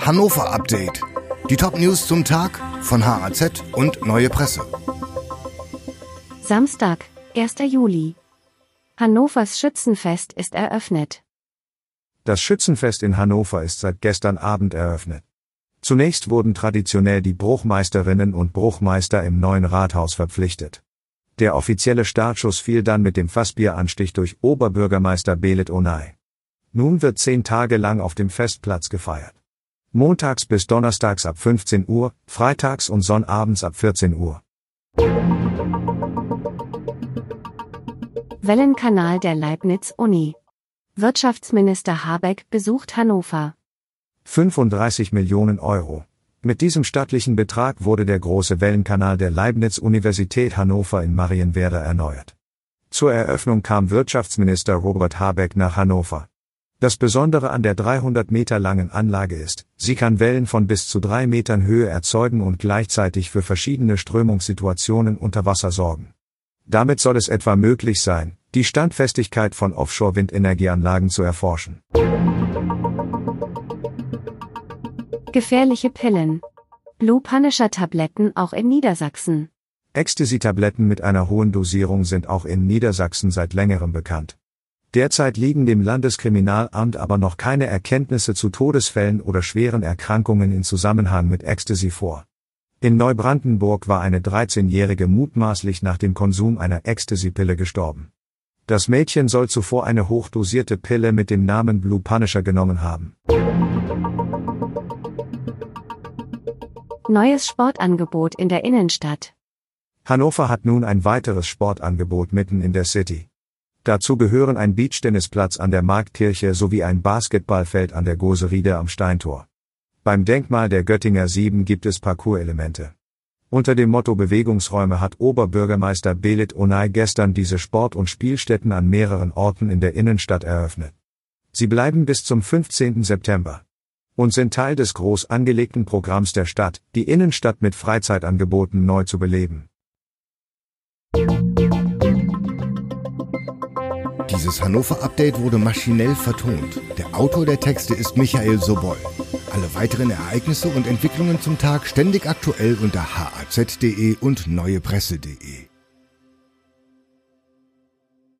Hannover Update. Die Top-News zum Tag von HAZ und Neue Presse. Samstag, 1. Juli. Hannovers Schützenfest ist eröffnet. Das Schützenfest in Hannover ist seit gestern Abend eröffnet. Zunächst wurden traditionell die Bruchmeisterinnen und Bruchmeister im neuen Rathaus verpflichtet. Der offizielle Startschuss fiel dann mit dem Fassbieranstich durch Oberbürgermeister Belit Onay. Nun wird zehn Tage lang auf dem Festplatz gefeiert. Montags bis Donnerstags ab 15 Uhr, Freitags und Sonnabends ab 14 Uhr. Wellenkanal der Leibniz-Uni. Wirtschaftsminister Habeck besucht Hannover. 35 Millionen Euro. Mit diesem stattlichen Betrag wurde der große Wellenkanal der Leibniz-Universität Hannover in Marienwerder erneuert. Zur Eröffnung kam Wirtschaftsminister Robert Habeck nach Hannover. Das Besondere an der 300 Meter langen Anlage ist, sie kann Wellen von bis zu drei Metern Höhe erzeugen und gleichzeitig für verschiedene Strömungssituationen unter Wasser sorgen. Damit soll es etwa möglich sein, die Standfestigkeit von Offshore-Windenergieanlagen zu erforschen. Gefährliche Pillen. Blue Punisher Tabletten auch in Niedersachsen. Ecstasy-Tabletten mit einer hohen Dosierung sind auch in Niedersachsen seit längerem bekannt. Derzeit liegen dem Landeskriminalamt aber noch keine Erkenntnisse zu Todesfällen oder schweren Erkrankungen in Zusammenhang mit Ecstasy vor. In Neubrandenburg war eine 13-Jährige mutmaßlich nach dem Konsum einer Ecstasy-Pille gestorben. Das Mädchen soll zuvor eine hochdosierte Pille mit dem Namen Blue Punisher genommen haben. Neues Sportangebot in der Innenstadt. Hannover hat nun ein weiteres Sportangebot mitten in der City. Dazu gehören ein Beachtennisplatz an der Marktkirche sowie ein Basketballfeld an der Goseride am Steintor. Beim Denkmal der Göttinger Sieben gibt es Parcourselemente. Unter dem Motto Bewegungsräume hat Oberbürgermeister Belit Onay gestern diese Sport- und Spielstätten an mehreren Orten in der Innenstadt eröffnet. Sie bleiben bis zum 15. September und sind Teil des groß angelegten Programms der Stadt, die Innenstadt mit Freizeitangeboten neu zu beleben. Dieses Hannover-Update wurde maschinell vertont. Der Autor der Texte ist Michael Sobol. Alle weiteren Ereignisse und Entwicklungen zum Tag ständig aktuell unter haz.de und neuepresse.de.